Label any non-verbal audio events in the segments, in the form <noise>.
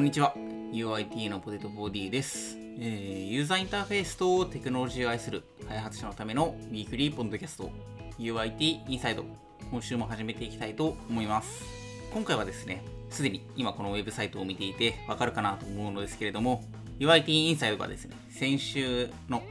こんにちは。UIT のポテト 4D です、えーユーザーインターフェースとテクノロジーを愛する開発者のためのウィークリーポッドキャスト UIT インサイド今週も始めていきたいと思います。今回はですねすでに今このウェブサイトを見ていてわかるかなと思うのですけれども UIT インサイドがですね先週の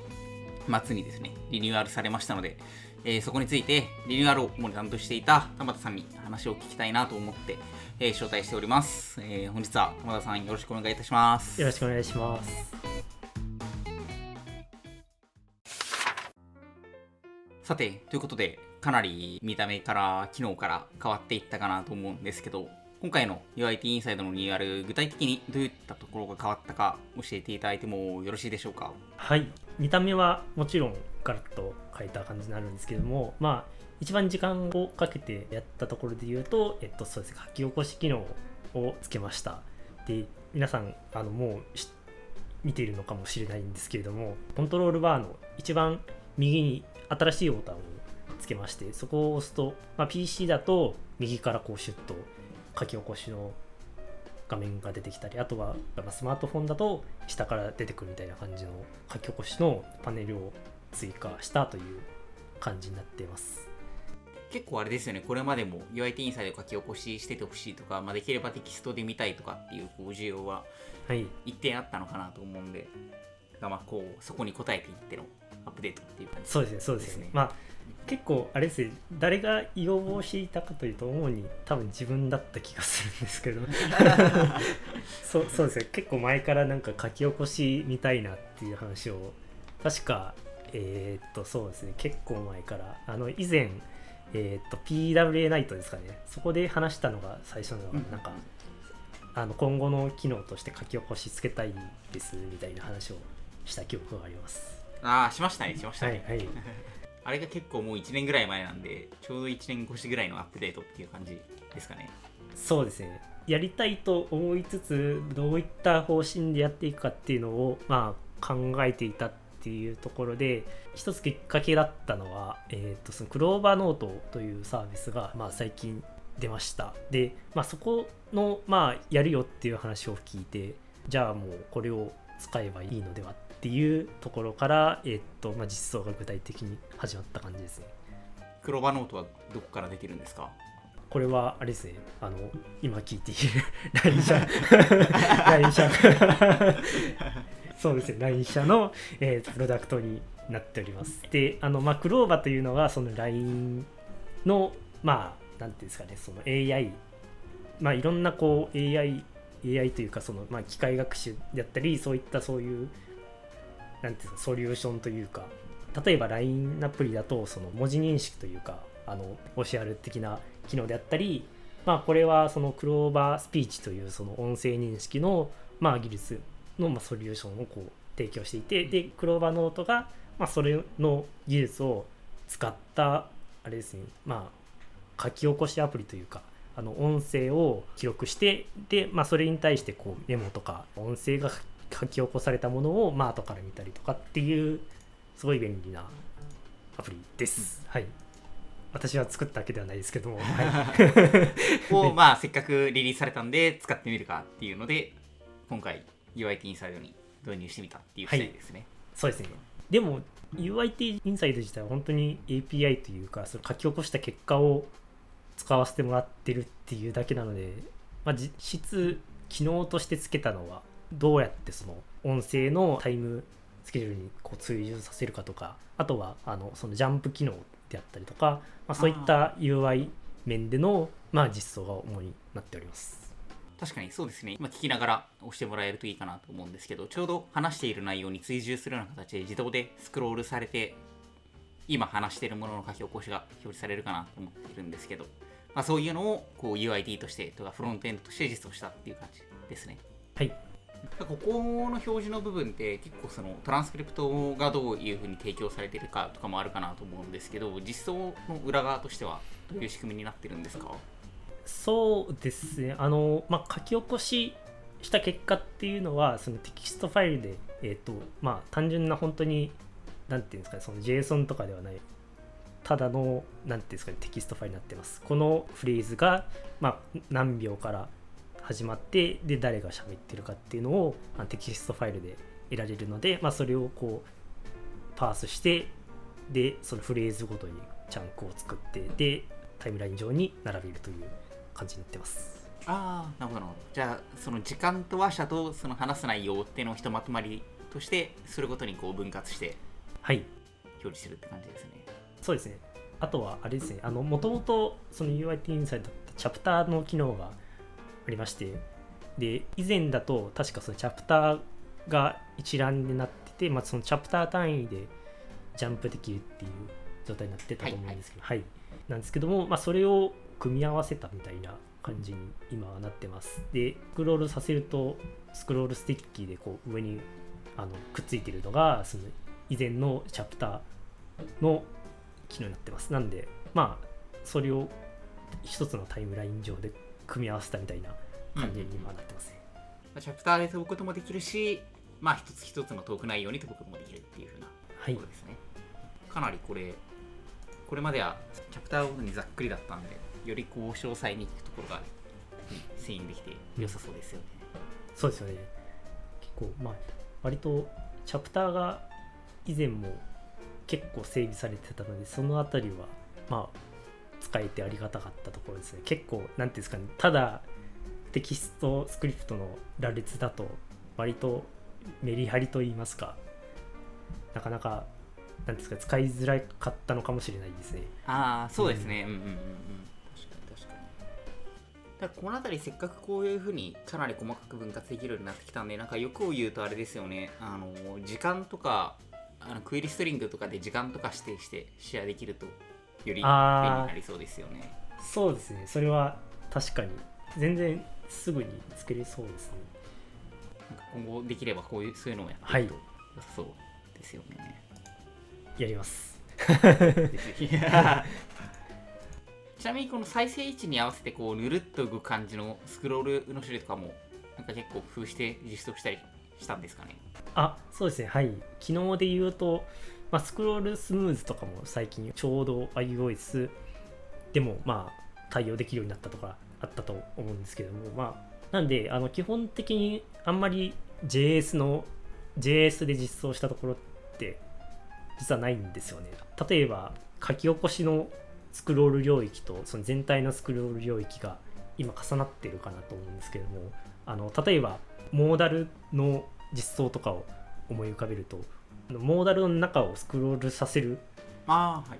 末にですね、リニューアルされましたので、えーそこについてリニューアルを主に担当していた田畑さんに話を聞きたいなと思って、えー招待しております、えー本日は田畑さんよろしくお願いいたします。よろしくお願いします。さて、ということで、かなり見た目から機能から変わっていったかなと思うんですけど、今回の UIT インサイドのリニューアル、具体的にどういったところが変わったか教えていただいてもよろしいでしょうか？はい。見た目はもちろんガラッと変えた感じになるんですけども、まあ、一番時間をかけてやったところで言うと、えっと、そうです、書き起こし機能をつけました。で、皆さん、あの、もう見ているのかもしれないんですけれども、コントロールバーの一番右に新しいボタンをつけまして、そこを押すと、まあ、PC だと右からこうシュッと書き起こしの画面が出てきたりあとはスマートフォンだと下から出てくるみたいな感じの書き起こしのパネルを追加したという感じになっています結構あれですよね、これまでも UIT インサイド書き起こししててほしいとか、まあ、できればテキストで見たいとかっていうこう需要ははい。一定あったのかなと思うんで、まあ、こうそこに応えていってのアップデートっていう感じ。そうですねそうですね。まあ結構あれですね。誰が要望していたかというと主に多分自分だった気がするんですけど。<laughs> そうそうですね。結構前からなんか書き起こしみたいなっていう話を確かえーっとそうですね。結構前からあの以前えーっと PWA ナイトですかね。そこで話したのが最初のうんなんか、あの今後の機能として書き起こしつけたいですみたいな話をした記憶があります。ああしましたね。しましたね、はいはい。<laughs> あれが結構もう1年ぐらい前なんでちょうど1年越しぐらいのアップデートっていう感じですかね。そうですね。やりたいと思いつつどういった方針でやっていくかっていうのをまあ考えていたっていうところで一つきっかけだったのは、えー、とそのクローバーノートというサービスが、まあ、最近出ました。で、まあ、そこの、まあ、やるよっていう話を聞いてじゃあもうこれを使えばいいのではっていうところから、えーとまあ、実装が具体的に始まった感じですね。クローバーノートはどこから出てるんですか？これはあれですね。あの今聞いている LINE 社 LINE 社そうですね。LINE 社の、えープロダクトになっております。であの、まあ、クローバというのはその LINE のまあなんていうんですかねその AI まあいろんなこう AI AI というかその、まあ、機械学習であったりそういったそういうなんていうかソリューションというか例えば LINE アプリだとその文字認識というかあの OCR 的な機能であったり、まあ、これはそのクローバースピーチというその音声認識の、まあ、技術のまあソリューションをこう提供していてでクローバーノートが、まあ、それの技術を使ったあれですねまあ書き起こしアプリというかあの音声を記録してで、まあ、それに対してこうメモとか音声が書き起こされたものを、まあ後から見たりとかっていうすごい便利なアプリです。はい。私は作ったわけではないですけども、<laughs> はい、<laughs> をまあせっかくリリースされたんで使ってみるかっていうので今回 UIT インサイドに導入してみたっていう次第ですね、そうですね。でも UIT インサイド自体は本当に API というかその書き起こした結果を使わせてもらってるっていうだけなので、まあ、実質機能としてつけたのはどうやってその音声のタイムスケジュールにこう追従させるかとかあとはあのそのジャンプ機能であったりとか、まあ、そういった UI 面でのまあ実装が主になっております。確かにそうですね。今聞きながら押してもらえるといいかなと思うんですけどちょうど話している内容に追従するような形で自動でスクロールされて今話しているものの書き起こしが表示されるかなと思っているんですけど、まあ、そういうのをこう UID としてとかフロントエンドとして実装したっていう感じですね。はい、ここの表示の部分って結構そのトランスクリプトがどういうふうに提供されているかとかもあるかなと思うんですけど実装の裏側としてはどういう仕組みになってるんですか？そうですね、あの、まあ、書き起こしした結果っていうのは、そのテキストファイルで、えっ、と、まあ、単純な本当に、なんていうんですかね、その JSON とかではない、ただの、なんていうんですかね、テキストファイルになってます。このフレーズが、まあ、何秒から始まってで誰が喋ってるかっていうのをあのテキストファイルで得られるので、まあ、それをこう parse してでそのフレーズごとに chunk を作ってでタイムライン上に並べるという感じになってます。ああなるほど。じゃあその時間と話者とその話す内容っていうのをひとまとまりとしてそれごとにこう分割してはい。表示するって感じですね。そうですね。あとはあれですね。あのもともとその UIT インサイドだったチャプターの機能がありましてで以前だと確かそのチャプターが一覧になってて、まあ、そのチャプター単位でジャンプできるっていう状態になってたと思うんですけど、はい。なんですけども、まあ、それを組み合わせたみたいな感じに今はなってます。でスクロールさせるとスクロール sticky でこう上にあのくっついてるのがその以前のチャプターの機能になってます。なんでまあそれを一つのタイムライン上で組み合わせたみたいな感じに今なってますね、まあチャプターで飛ぶこともできるしまあ一つ一つのトーク内容に飛ぶこともできるっていうふうなはい。ところですね、かなりこれこれまではチャプターごとにざっくりだったんでよりこう詳細に聞くところが遷移できて良さそうですよね、そうですよね。結構まあ割とチャプターが以前も結構整備されてたのでそのあたりはまあ使えてありがたかったところですね。結構なんていうんですかねただテキストスクリプトの羅列だと割とメリハリと言いますかなかなかなんですか使いづらかったのかもしれないですね。ああそうですね、うん、うんうんうんだからこの辺りせっかくこういうふうにかなり細かく分割できるようになってきたんでなんか欲を言うとあれですよね。あの時間とかあのクエリストリングとかで時間とか指定してシェアできるとより便利になりそうですよね。そうですね。それは確かに。全然すぐに作れそうですね。なんか今後できればこういうそういうのをやってはいいくと良さそうですよね、やります。ぜひ <laughs> ちなみにこの再生位置に合わせてこうぬるっと動く感じのスクロールの種類とかもなんか結構工夫して実装したりしたんですかね？あそうですね。はい。機能で言うと、まあ、スクロールスムーズとかも最近ちょうど iOS でもまあ対応できるようになったとかあったと思うんですけどもまあなんであの基本的にあんまり JS の JS で実装したところって実はないんですよね。例えば書き起こしのスクロール領域とその全体のスクロール領域が今重なってるかなと思うんですけどもあの例えばモーダルの実装とかを思い浮かべるとモーダルの中をスクロールさせるああはい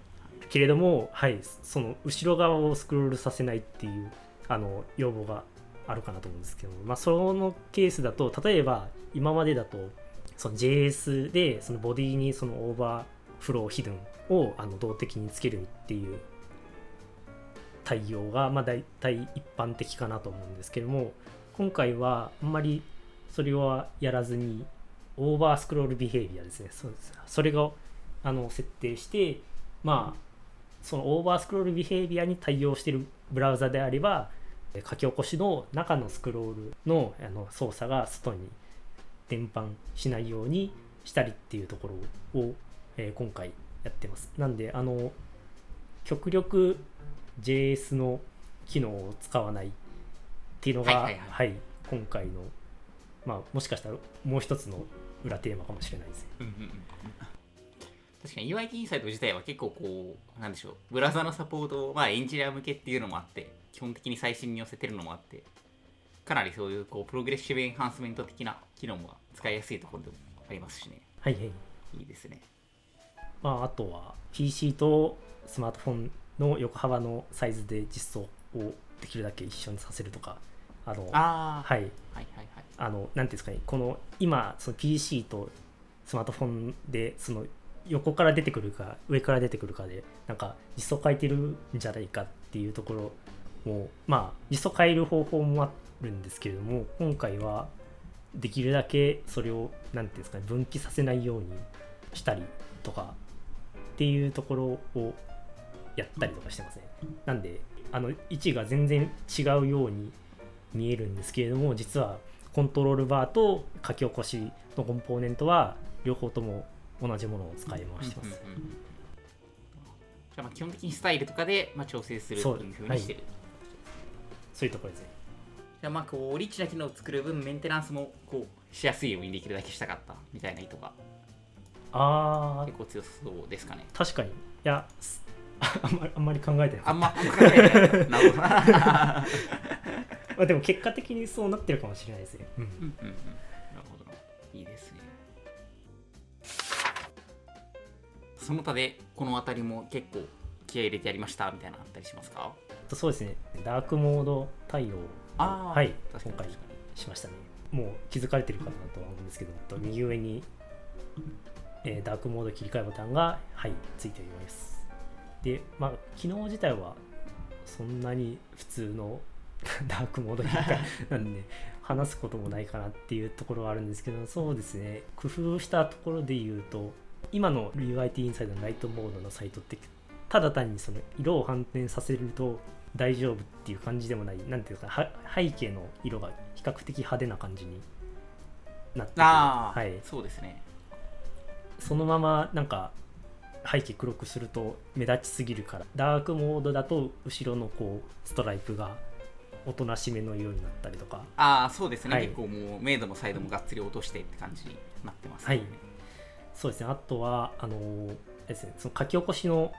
けれども、はい、その後ろ側をスクロールさせないっていうあの要望があるかなと思うんですけども、まあ、そのケースだと例えば今までだとその JS でそのボディにそのオーバーフローヒドゥンをあの動的につけるっていう対応がまあ大体一般的かなと思うんですけども今回はあんまりそれはやらずにオーバースクロールビヘイビアですねそうですそれがあの設定してまあそのオーバースクロールビヘイビアに対応しているブラウザであれば書き起こしの中のスクロールのあの操作が外に伝播しないようにしたりっていうところを、えー今回やってます。なんであの極力 JS の機能を使わないっていうのが、はいはいはい今回の、まあ、もしかしたらもう一つの裏テーマかもしれないですね。うんうんうん確かに UIT インサイト自体は結構こうなんでしょうブラウザのサポートをまあエンジニア向けっていうのもあって基本的に最新に寄せてるのもあってかなりそういうこうプログレッシブエンハンスメント的な機能も使いやすいところでもありますしねはいはい。いいですねまあ、あとは PC とスマートフォンの横幅のサイズで実装をできるだけ一緒にさせるとか、あの、ああはい、はいはいはい。あの、なんていうんですかね、この今、その PC とスマートフォンで、その横から出てくるか、上から出てくるかで、なんか実装変えてるんじゃないかっていうところも、まあ、実装変える方法もあるんですけれども、今回はできるだけそれを、なんていうんですかね、分岐させないようにしたりとかっていうところをやったりとかしてますね。なんで、あの位置が全然違うように見えるんですけれども、実はコントロールバーと書き起こしのコンポーネントは両方とも同じものを使い回してます。うんうんうんじゃあまあ基本的にスタイルとかでまあ調整するっていうふうにしてる、そういうところですね。じゃあまあこうリッチな機能を作る分メンテナンスもこうしやすいようにできるだけしたかったみたいな意図があ結構強そうですかねー確かにいやすあんまりあんまり考えてなあんま考えてないな。るほどなた、まあ、でも結果的にそうなってるかもしれないですね、うん。うんうんるほど。ないいですね。その他でこの辺りも結構気合い入れてやりましたみたいなのあったりしますか？とそうですね。ダークモード対応はい今回しましたね。もう気づかれてるかなとは思うんですけどと右上に、えーダークモード切り替えボタンがはいついておりますでまあ機能自体はそんなに普通の <laughs> ダークモード <laughs> なんで話すこともないかなっていうところはあるんですけどそうですね。工夫したところで言うと今の UIT インサイドのライトモードのサイトってただ単にその色を反転させると大丈夫っていう感じでもないなんていうかは背景の色が比較的派手な感じになってはい、そうですね。そのままなんか背景黒くすると目立ちすぎるからダークモードだと後ろのこうストライプがおとなしめの色になったりとか。ああそうですね、はい。結構もうメイドもサイドもがっつり落としてって感じになってますはい。そうですね。あとはあのーですね。その書き起こしの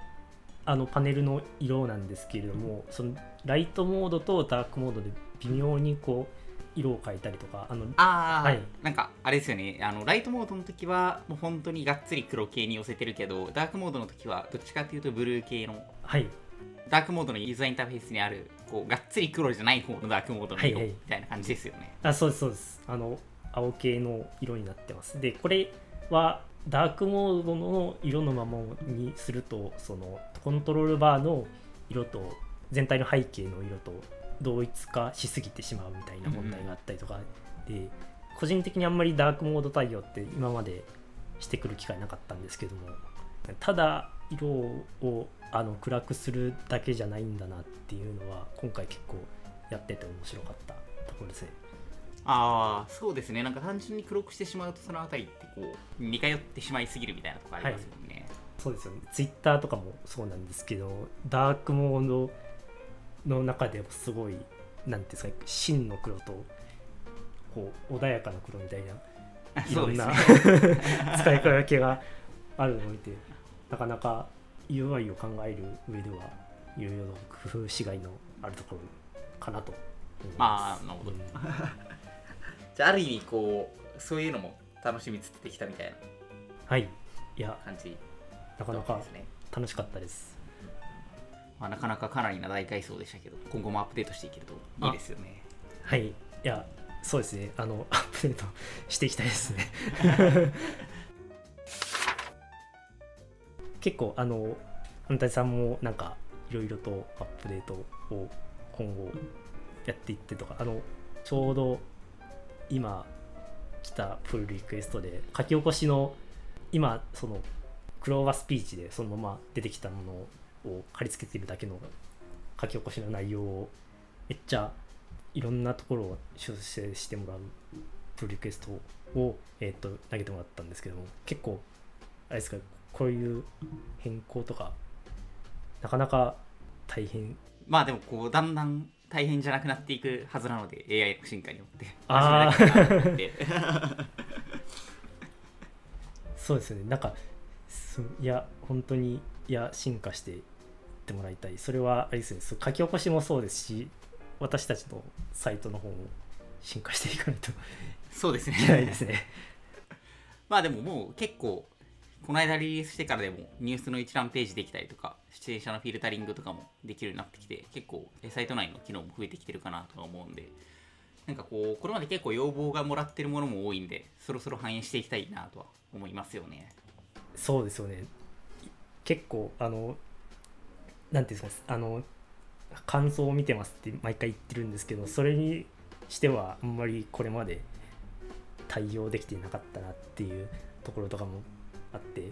あのパネルの色なんですけれどもそのライトモードとダークモードで微妙にこう色を変えたりとかあのああ、はい。なんかあれですよね。あのライトモードの時はもう本当にがっつり黒系に寄せてるけどダークモードの時はどっちかっていうとブルー系のはい。ダークモードのユーザーインターフェースにあるこうがっつり黒じゃない方のダークモードの色みたいな感じですよね、あそうですそうです。あの青系の色になってます。でこれはダークモードの色のままにするとそのコントロールバーの色と全体の背景の色と同一化しすぎてしまうみたいな問題があったりとかで、個人的にあんまりダークモード対応って今までしてくる機会なかったんですけどもただ色をあの暗くするだけじゃないんだなっていうのは今回結構やってて面白かったところですね。ああそうですねなんか単純に黒くしてしまうとそのあたりってこう似通ってしまいすぎるみたいなとこありますよね、そうですよね。ツイッターとかもそうなんですけど、ダークモードの中でもすごい、なんていうんですか、真の黒と、こう、穏やかな黒みたいな、いろんな、<laughs> 使い分けがあるのを見て、なかなか UI を考える上では、いろいろ工夫しがいのあるところかなと思います。あーなるほどうん <laughs> じゃあある意味こうそういうのも楽しみつつできたみたいなはい。いや、感じなかなか楽しかったです。まあ、なかなかかなりな大改装でしたけど今後もアップデートしていけるといいですよねはい。いや、そうですね。あの、<laughs> アップデートしていきたいですね。<laughs> 結構、あの、反対さんもなんか、いろいろとアップデートを今後やっていってとか、あの、ちょうど今来たプルリクエストで書き起こしの、今、その、クローバースピーチでそのまま出てきたものを貼り付けてるだけの書き起こしの内容をめっちゃいろんなところを修正してもらうプロリクエストを、えー、と投げてもらったんですけども結構あれですかこういう変更とかなかなか大変。まあでもこうだんだん大変じゃなくなっていくはずなので AI の進化によって。あー。始めなきゃなと思ってそうですよね。なんかすいや本当にいや進化していってもらいたい。それはあれですね。書き起こしもそうですし私たちのサイトの方も進化していかないといそうですね。けないですね。<laughs> まあでももう結構この間リリースしてからでもニュースの一覧ページできたりとか出演者のフィルタリングとかもできるようになってきて結構えサイト内の機能も増えてきてるかなとは思うんでなんかこうこれまで結構要望がもらってるものも多いんでそろそろ反映していきたいなとは思いますよね。そうですよね。結構あのなんていうんですかあの感想を見てますって毎回言ってるんですけどそれにしてはあんまりこれまで対応できてなかったなっていうところとかもあって、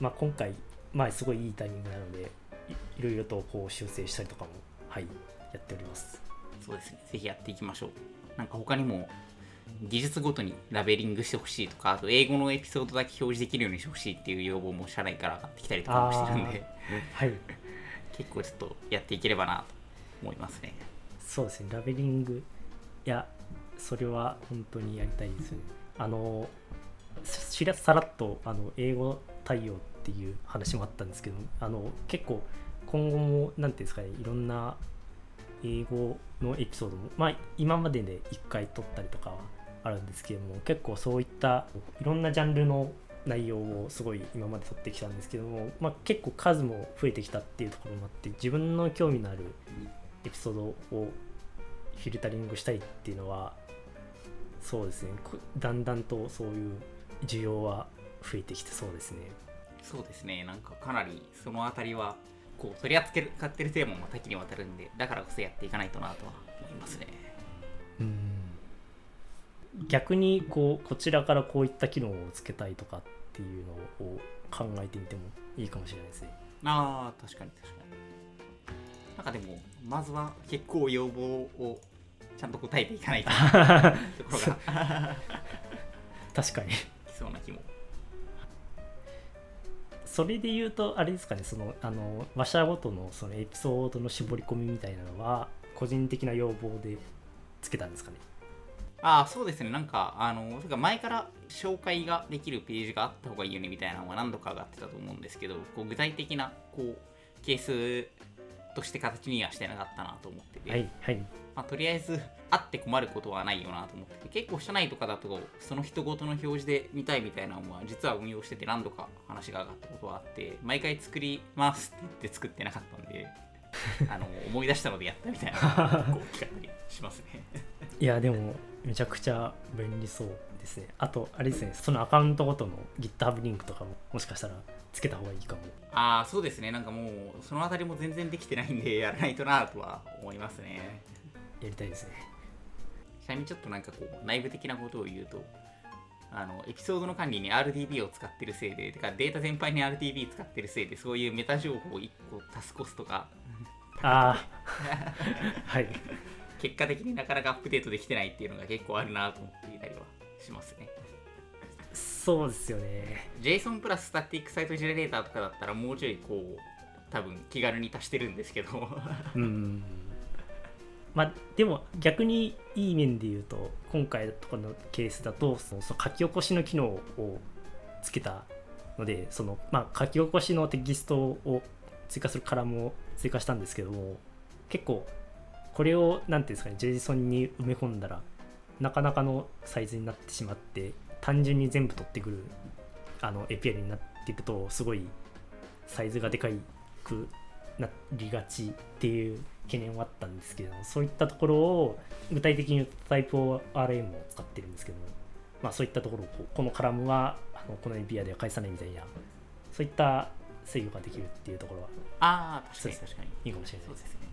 まあ、今回、まあ、すごいいいタイミングなのでいいろいろとこう修正したりとかもはいやっております。そうですね。ぜひやっていきましょう。なんか他にも技術ごとにラベリングしてほしいとかあと英語のエピソードだけ表示できるようにしてほしいっていう要望も社内から上がってきたりとかもしてるんで。はい結構ちょっとやっていければなと思いますね。そうですねラベリングいやそれは本当にやりたいですね。あのしらさらっとあの英語対応っていう話もあったんですけどあの結構今後も何ていうんですかねいろんな英語のエピソードもまあ今までで1回撮ったりとかはあるんですけども結構そういったいろんなジャンルの内容をすごい今まで撮ってきたんですけども、まあ、結構数も増えてきたっていうところもあって自分の興味のあるエピソードをフィルタリングしたいっていうのはそうですね。だんだんとそういう需要は増えてきてそうですね。そうですね。なんかかなりその辺りはこう取り扱ってるテーマも多岐にわたるんでだからこそやっていかないとなとは思いますね。うん。逆にこうこちらからこういった機能をつけたいとかっていうのを考えてみてもいいかもしれないですね。ああ確かに確かに。なんかでもまずは結構要望をちゃんと答えていかないと。ところが確かに。そうな気も。それで言うとあれですかねそのあの話者ごとのそのエピソードの絞り込みみたいなのは個人的な要望でつけたんですかねああそうですね。なんかあのか前から紹介ができるページがあった方がいいよねみたいなのは何度か上がってたと思うんですけどこう具体的なこうケースとして形にはしてなかったなと思ってて、はいはい。まあ、とりあえずあって困ることはないよなと思ってて。結構社内とかだとその人ごとの表示で見たいみたいなのは実は運用してて何度か話が上がったことはあって毎回作りますって言って作ってなかったんであの思い出したのでやったみたいな <laughs> こう聞かったりしますね。いやでもめちゃくちゃ便利そうですね。あとあれですねそのアカウントごとの GitHub リンクとかももしかしたらつけた方がいいかも。ああそうですね。なんかもうその辺りも全然できてないんでやらないとなとは思いますね。やりたいですね。ちなみにちょっとなんかこう内部的なことを言うとあのエピソードの管理に RDB を使ってるせいでてかデータ全般に RDB 使ってるせいでそういうメタ情報を1個足すコストがああ <laughs> はい。結果的になかなかアップデートできてないっていうのが結構あるなと思っていたりはしますね。そうですよね。JSON プラススタティックサイトジェネレーターとかだったらもうちょいこう多分気軽に足してるんですけど。うん。まあでも逆にいい面で言うと今回とかのケースだとその書き起こしの機能をつけたのでその、まあ、書き起こしのテキストを追加するカラムを追加したんですけども結構これを何ていうんですかね JSON に埋め込んだらなかなかのサイズになってしまって単純に全部取ってくるあの API になっていくとすごいサイズがでかいくなりがちっていう懸念はあったんですけどそういったところを具体的に言うとタイプ ORM を使ってるんですけど、まあ、そういったところをここのカラムはあのこの API では返さないみたいなそういった制御ができるっていうところは。ああ確かに。確かに。いいかもしれない。ですね。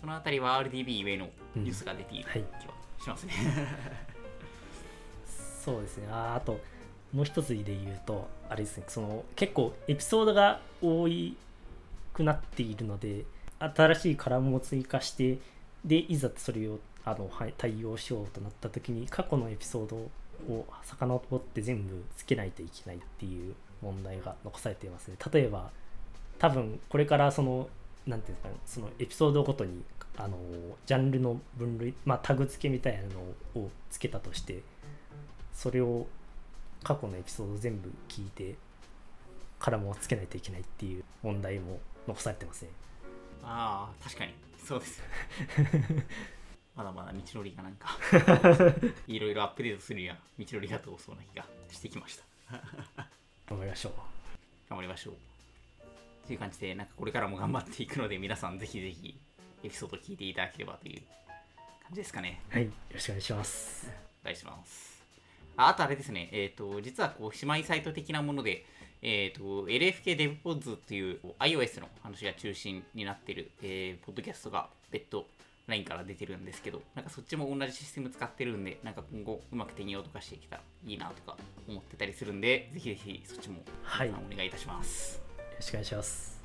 そのあたりは RDB 上のニュースが出ている気はしますね、うんはい、そうですね。ああともう一つで言うとあれですね。その結構エピソードが多くなっているので新しいカラムを追加してでいざそれをあの、はい、対応しようとなった時に過去のエピソードを遡って全部つけないといけないっていう問題が残されていますね。例えば多分これからその何ていうんですかねそのエピソードごとにあのジャンルの分類、まあ、タグ付けみたいなのをつけたとしてそれを過去のエピソード全部聞いてカラムをつけないといけないっていう問題も残されてますね。ああ確かに。そうです <laughs> まだまだ道のりがなんか <laughs> いろいろアップデートするには道のりが遠そうな気がしてきました頑張りましょう。頑張りましょう。という感じでなんかこれからも頑張っていくので皆さんぜひぜひエピソード聞いていただければという感じですかね。はいよろしくお願いします。お願いします。ああとあれですねえっ、ー、と実はこう姉妹サイト的なものでえーと、LFK DevPods っていう iOS の話が中心になってる、えー、ポッドキャストが別途 LINE から出てるんですけど、なんかそっちも同じシステム使ってるんで、なんか今後うまく転用とかしてきたらいいなとか思ってたりするんで、ぜひぜひそっちも、はい、お願いいたします。よろしくお願いします。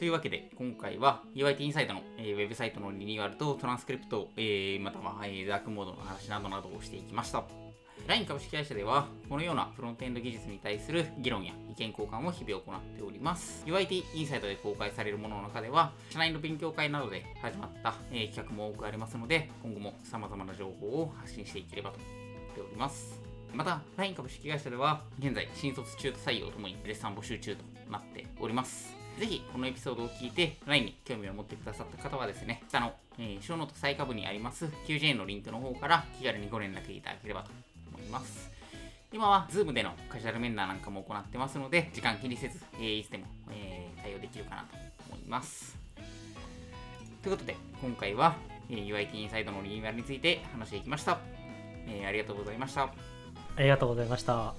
というわけで、今回は UIT インサイドの、えー、ウェブサイトのリニューアルとトランスクリプト、えー、または、えー、ダークモードの話などなどをしていきました。LINE 株式会社では、このようなフロントエンド技術に対する議論や意見交換を日々行っております。UIT インサイトで公開されるものの中では、社内の勉強会などで始まった、えー企画も多くありますので、今後も様々な情報を発信していければと思っております。また、LINE 株式会社では、現在、新卒中途採用ともに絶賛募集中となっております。ぜひ、このエピソードを聞いて、LINE に興味を持ってくださった方はですね、下の、えー、ショーノート最下部にあります QJ のリンクの方から気軽にご連絡いただければとます。今は Zoom でのカジュアル面談なんかも行ってますので、時間気にせず、えーいつでも、えー対応できるかなと思います。ということで、今回は、えー UIT インサイドのリニューアルについて話していきました。えーありがとうございました。ありがとうございました。